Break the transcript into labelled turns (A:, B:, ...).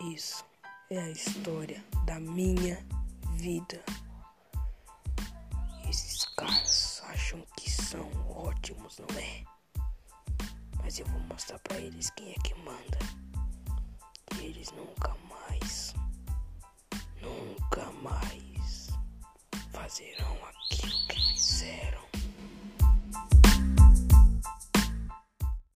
A: isso é a história da minha vida. Esses caras acham que são ótimos, não é? Mas eu vou mostrar para eles quem é que manda. E eles nunca mais, nunca mais fazerão aquilo.